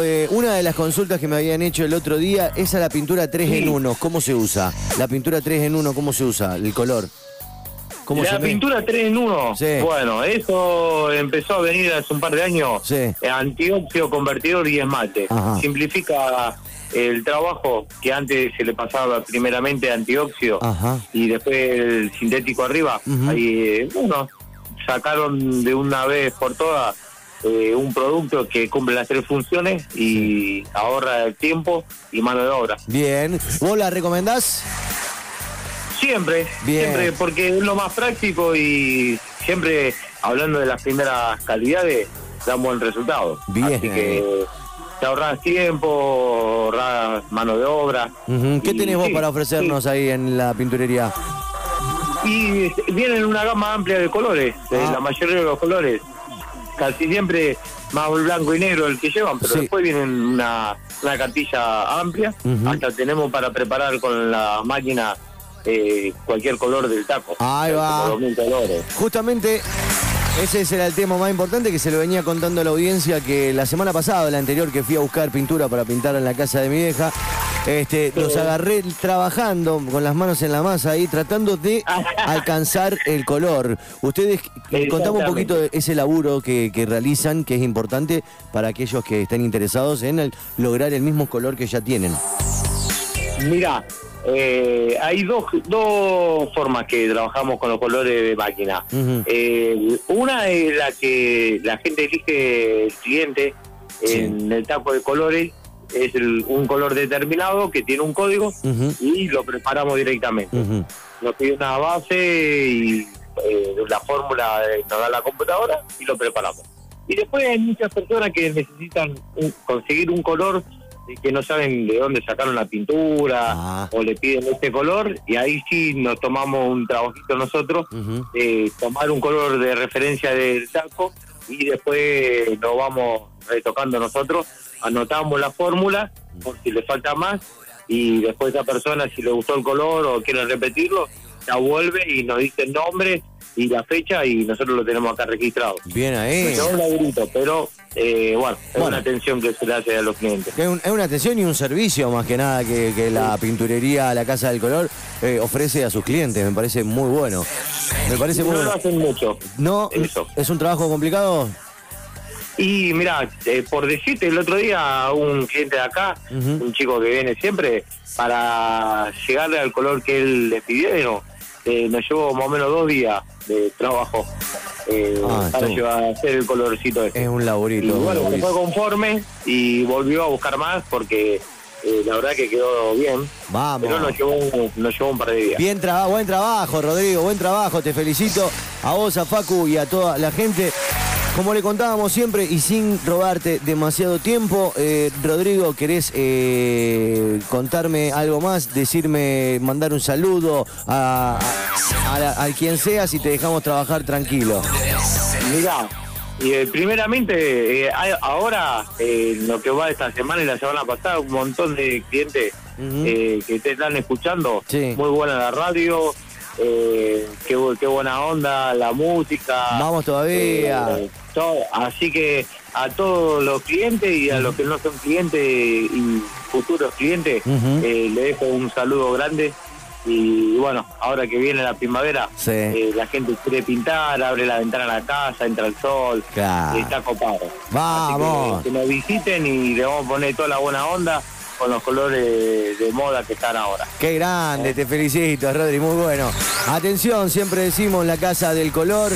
Eh, una de las consultas que me habían hecho el otro día es a la pintura 3 en 1. ¿Cómo se usa? La pintura 3 en 1, ¿cómo se usa? El color. ¿Cómo La se pintura 3 en 1, Sí. bueno, eso empezó a venir hace un par de años. Sí. Antióxido, convertidor y esmalte. Ajá. Simplifica el trabajo que antes se le pasaba primeramente antióxido Ajá. y después el sintético arriba. Ahí, eh, bueno, sacaron de una vez por todas eh, un producto que cumple las tres funciones y ahorra el tiempo y mano de obra. Bien. ¿Vos la recomendás? Siempre, Bien. siempre, porque es lo más práctico y siempre hablando de las primeras calidades, da un buen resultado. Bien. Así que te ahorras tiempo, ahorras mano de obra. ¿Qué Y tenés vos sí, para ofrecernos ahí en la pinturería? Y vienen una gama amplia de colores, de Ah. la mayoría de los colores. Casi siempre más blanco y negro el que llevan, pero Sí. después vienen una, una cartilla amplia. Hasta tenemos para preparar con la máquina eh, cualquier color del taco. Ahí va. como 2000 colores. Justamente ese era el tema más importante que se lo venía contando a la audiencia que la semana pasada, la anterior, que fui a buscar pintura para pintar en la casa de mi vieja, este, los agarré trabajando con las manos en la masa ahí, tratando de alcanzar el color. Ustedes, eh, contame un poquito de ese laburo que, que realizan, que es importante para aquellos que estén interesados en el- lograr el mismo color que ya tienen. Mira, eh, hay dos, dos formas que trabajamos con los colores de máquina. Eh, una es la que la gente elige el cliente en el taco de colores. Es el- un color determinado que tiene un código y lo preparamos directamente. Nos pide una base y eh, la fórmula nos da la computadora y lo preparamos. Y después hay muchas personas que necesitan un- conseguir un color y que no saben de dónde sacaron la pintura Ah. o le piden este color y ahí sí nos tomamos un trabajito nosotros de tomar un color de referencia del taco y después lo vamos retocando nosotros, anotamos la fórmula por si le falta más y después esa persona si le gustó el color o quiere repetirlo, la vuelve y nos dice el nombre y la fecha y nosotros lo tenemos acá registrado. Bien ahí. Un laburito, pero eh, bueno, es Bueno. una atención que se le hace a los clientes. Es, un- es una atención y un servicio más que nada que, que la pinturería La Casa del Color eh, ofrece a sus clientes. Me parece muy bueno. Me parece muy No lo bueno. hacen mucho. No, Eso. es un trabajo complicado. Y mira, eh, por decirte, el otro día un cliente de acá, un chico que viene siempre, para llegarle al color que él le pidieron, eh, nos llevó más o menos dos días de trabajo eh, Ah, para llevar a hacer el colorcito este. Es un laburito. y bueno, fue conforme y volvió a buscar más porque eh, la verdad que quedó bien. Vamos. Pero nos llevó, nos llevó un par de días. Bien trabajo, buen trabajo, Rodrigo, buen trabajo, te felicito a vos, a Facu y a toda la gente. Como le contábamos siempre y sin robarte demasiado tiempo, eh, Rodrigo, ¿querés eh, contarme algo más? Decirme, mandar un saludo a, a- a la- a quien sea si te dejamos trabajar tranquilo. Mirá, y, eh, primeramente, eh, ahora, eh, lo que va esta semana y la semana pasada, un montón de clientes eh, que te están escuchando. Sí. Muy buena la radio, eh, qué, bu- qué buena onda, la música. Vamos todavía. eh, todo. Así que a todos los clientes y a los que no son clientes y futuros clientes, eh, le dejo un saludo grande. Y bueno, ahora que viene la primavera, Sí. eh, la gente quiere pintar, abre la ventana a la casa, entra el sol, Claro. y está copado. Vamos. Así que, que nos visiten y le vamos a poner toda la buena onda con los colores de moda que están ahora. Qué grande, te felicito, Rodri, muy bueno. Atención, siempre decimos la Casa del Color,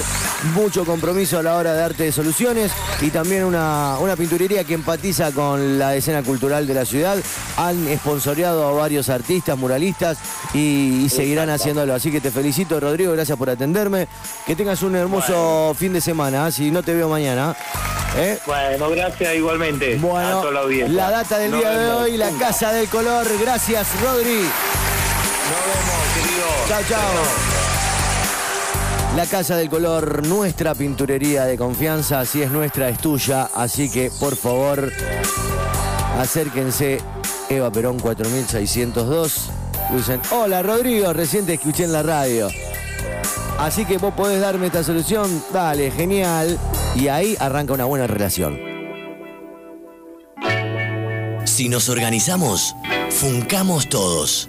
mucho compromiso a la hora de darte soluciones y también una, una pinturería que empatiza con la escena cultural de la ciudad. Han esponsoreado a varios artistas, muralistas y, y seguirán haciéndolo. Así que te felicito, Rodrigo, gracias por atenderme. Que tengas un hermoso fin de semana, ¿eh? si no te veo mañana. ¿eh? Bueno, gracias igualmente a Bueno, toda la audiencia. la data del día de hoy, la Casa del Color. Gracias, Rodri. Nos vemos, querido. Chao, chao. La Casa del Color, nuestra pinturería de confianza, si es nuestra, es tuya, así que por favor, acérquense, Eva Perón 4602. Dicen, hola Rodrigo, recién te escuché en la radio. Así que vos podés darme esta solución, dale, genial. Y ahí arranca una buena relación. Si nos organizamos, funcamos todos.